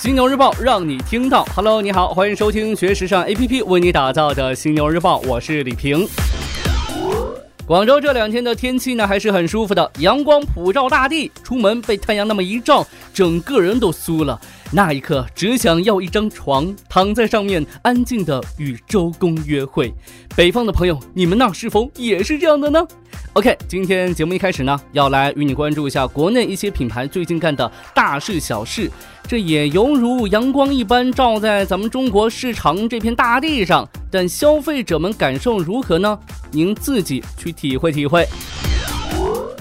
犀牛日报让你听到。Hello，你好，欢迎收听学时尚 APP 为你打造的犀牛日报，我是李平。广州这两天的天气呢还是很舒服的，阳光普照大地，出门被太阳那么一照，整个人都酥了。那一刻，只想要一张床，躺在上面，安静的与周公约会。北方的朋友，你们那是否也是这样的呢？OK，今天节目一开始呢，要来与你关注一下国内一些品牌最近干的大事小事。这也犹如阳光一般照在咱们中国市场这片大地上，但消费者们感受如何呢？您自己去体会体会。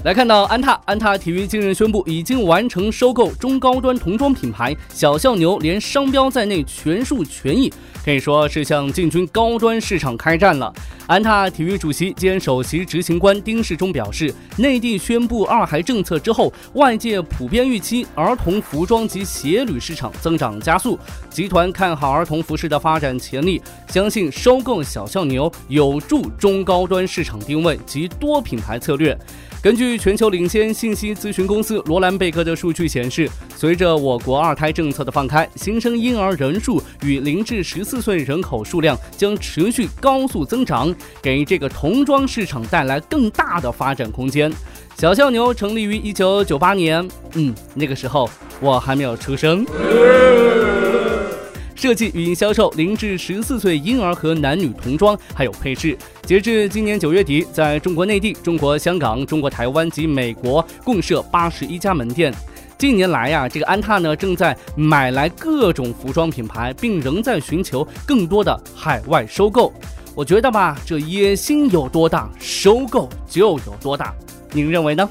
来看到安踏，安踏体育近日宣布已经完成收购中高端童装品牌小象牛，连商标在内全数权益，可以说是向进军高端市场开战了。安踏体育主席兼首席执行官丁世忠表示，内地宣布二孩政策之后，外界普遍预期儿童服装及鞋履市场增长加速，集团看好儿童服饰的发展潜力，相信收购小象牛有助中高端市场定位及多品牌策略。根据全球领先信息咨询公司罗兰贝克的数据显示，随着我国二胎政策的放开，新生婴儿人数与零至十四岁人口数量将持续高速增长，给这个童装市场带来更大的发展空间。小象牛成立于一九九八年，嗯，那个时候我还没有出生。设计与销售零至十四岁婴儿和男女童装，还有配饰。截至今年九月底，在中国内地、中国香港、中国台湾及美国共设八十一家门店。近年来呀，这个安踏呢正在买来各种服装品牌，并仍在寻求更多的海外收购。我觉得吧，这野心有多大，收购就有多大。您认为呢？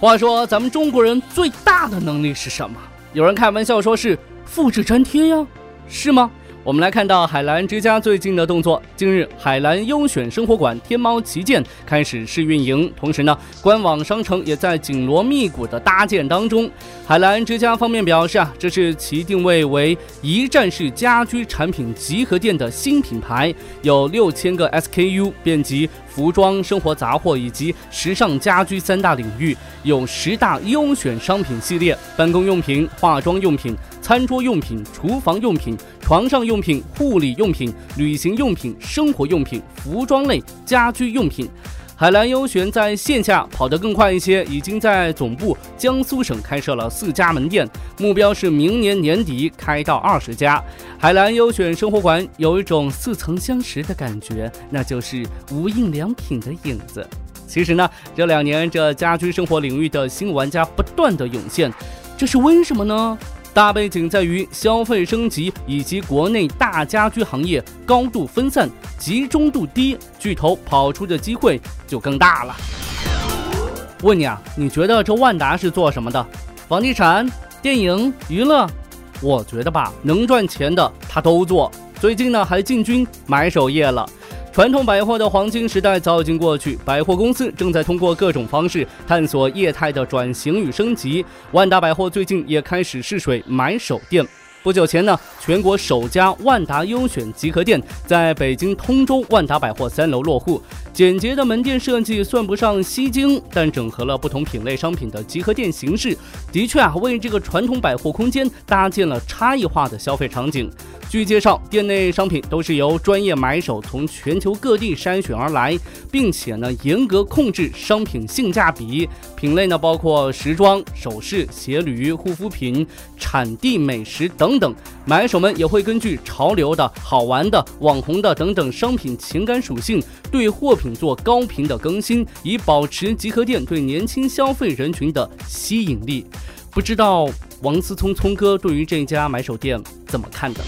话说，咱们中国人最大的能力是什么？有人开玩笑说是。复制粘贴呀，是吗？我们来看到海澜之家最近的动作。近日，海澜优选生活馆天猫旗舰开始试运营，同时呢，官网商城也在紧锣密鼓的搭建当中。海澜之家方面表示啊，这是其定位为一站式家居产品集合店的新品牌，有六千个 SKU，遍及服装、生活杂货以及时尚家居三大领域，有十大优选商品系列：办公用品、化妆用品、餐桌用品、厨房用品。床上用品、护理用品、旅行用品、生活用品、服装类、家居用品。海蓝优选在线下跑得更快一些，已经在总部江苏省开设了四家门店，目标是明年年底开到二十家。海蓝优选生活馆有一种似曾相识的感觉，那就是无印良品的影子。其实呢，这两年这家居生活领域的新玩家不断的涌现，这是为什么呢？大背景在于消费升级以及国内大家居行业高度分散，集中度低，巨头跑出的机会就更大了。问你啊，你觉得这万达是做什么的？房地产、电影、娱乐？我觉得吧，能赚钱的他都做。最近呢，还进军买手业了。传统百货的黄金时代早已经过去，百货公司正在通过各种方式探索业态的转型与升级。万达百货最近也开始试水买手店。不久前呢，全国首家万达优选集合店在北京通州万达百货三楼落户。简洁的门店设计算不上吸睛，但整合了不同品类商品的集合店形式，的确啊，为这个传统百货空间搭建了差异化的消费场景。据介绍，店内商品都是由专业买手从全球各地筛选而来，并且呢严格控制商品性价比。品类呢包括时装、首饰、鞋履、护肤品、产地美食等等。买手们也会根据潮流的、好玩的、网红的等等商品情感属性，对货品做高频的更新，以保持集合店对年轻消费人群的吸引力。不知道王思聪聪哥对于这家买手店怎么看的？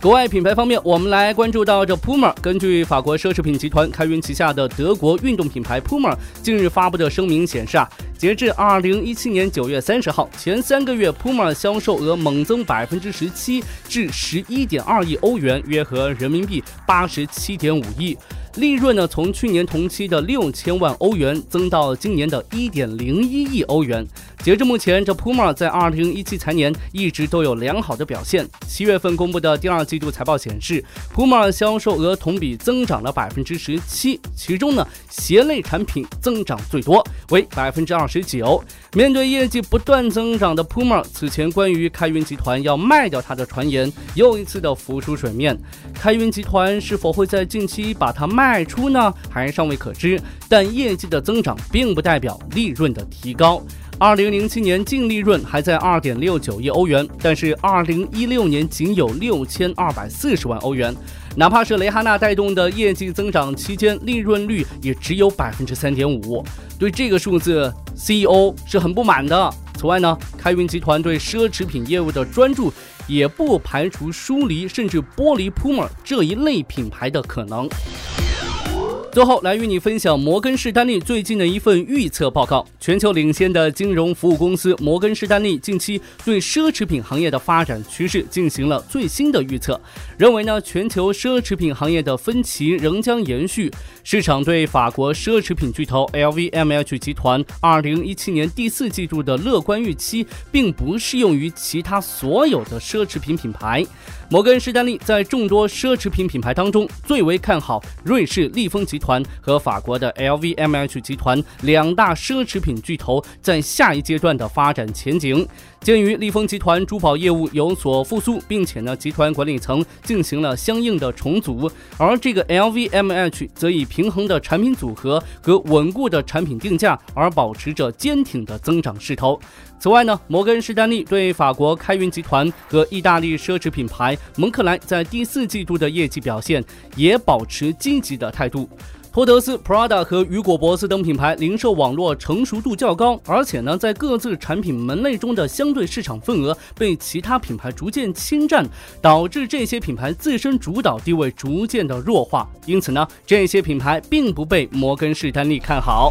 国外品牌方面，我们来关注到这 Puma。根据法国奢侈品集团开云旗下的德国运动品牌 Puma 近日发布的声明显示啊，截至二零一七年九月三十号前三个月，Puma 销售额猛增百分之十七，至十一点二亿欧元，约合人民币八十七点五亿。利润呢，从去年同期的六千万欧元增到今年的一点零一亿欧元。截至目前，这 Puma 在二零一七财年一直都有良好的表现。七月份公布的第二季度财报显示，Puma 销售额同比增长了百分之十七，其中呢，鞋类产品增长最多，为百分之二十九。面对业绩不断增长的 Puma，此前关于开云集团要卖掉它的传言又一次的浮出水面。开云集团是否会在近期把它卖出呢？还尚未可知。但业绩的增长并不代表利润的提高。二零零七年净利润还在二点六九亿欧元，但是二零一六年仅有六千二百四十万欧元。哪怕是雷哈娜带动的业绩增长期间，利润率也只有百分之三点五。对这个数字，CEO 是很不满的。此外呢，开云集团对奢侈品业务的专注，也不排除疏离甚至剥离 Puma 这一类品牌的可能。最后来与你分享摩根士丹利最近的一份预测报告。全球领先的金融服务公司摩根士丹利近期对奢侈品行业的发展趋势进行了最新的预测，认为呢全球奢侈品行业的分歧仍将延续。市场对法国奢侈品巨头 LVMH 集团2017年第四季度的乐观预期，并不适用于其他所有的奢侈品品牌。摩根士丹利在众多奢侈品品牌当中，最为看好瑞士利丰集团和法国的 LVMH 集团两大奢侈品巨头在下一阶段的发展前景。鉴于利丰集团珠宝业务有所复苏，并且呢，集团管理层进行了相应的重组，而这个 LVMH 则以平衡的产品组合和稳固的产品定价而保持着坚挺的增长势头。此外呢，摩根士丹利对法国开云集团和意大利奢侈品牌蒙克莱在第四季度的业绩表现也保持积极的态度。托德斯、Prada 和雨果·博斯等品牌零售网络成熟度较高，而且呢，在各自产品门类中的相对市场份额被其他品牌逐渐侵占，导致这些品牌自身主导地位逐渐的弱化。因此呢，这些品牌并不被摩根士丹利看好。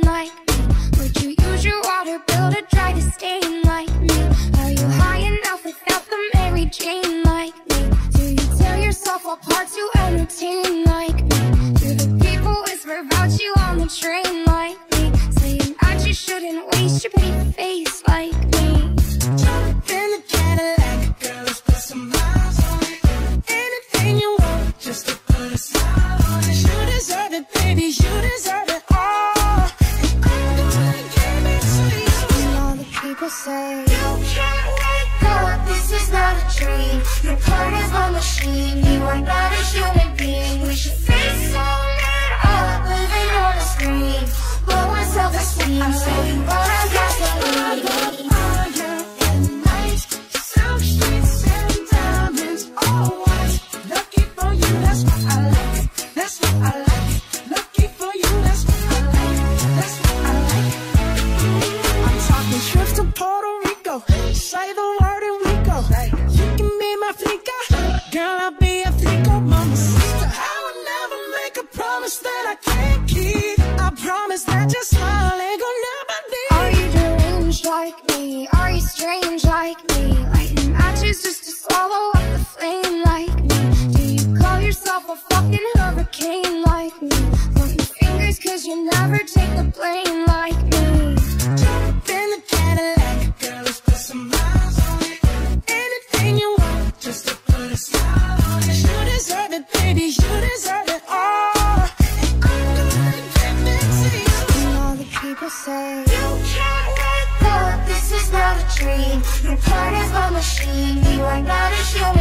train like me. Saying I just shouldn't waste your pretty face like me. Jump in the Cadillac, girl, let's put some miles on it. Anything you want, just to put a smile on it. You deserve it, baby, you deserve it all. And I'm the one that gave it to you And all the people say You can't wake up, this is not a dream. You're part of a machine, you are not a human That's what I like. You deserve it, baby. You deserve it all. And all the people say you can't wake up. This is not a dream. You're part of my machine. You are not a human.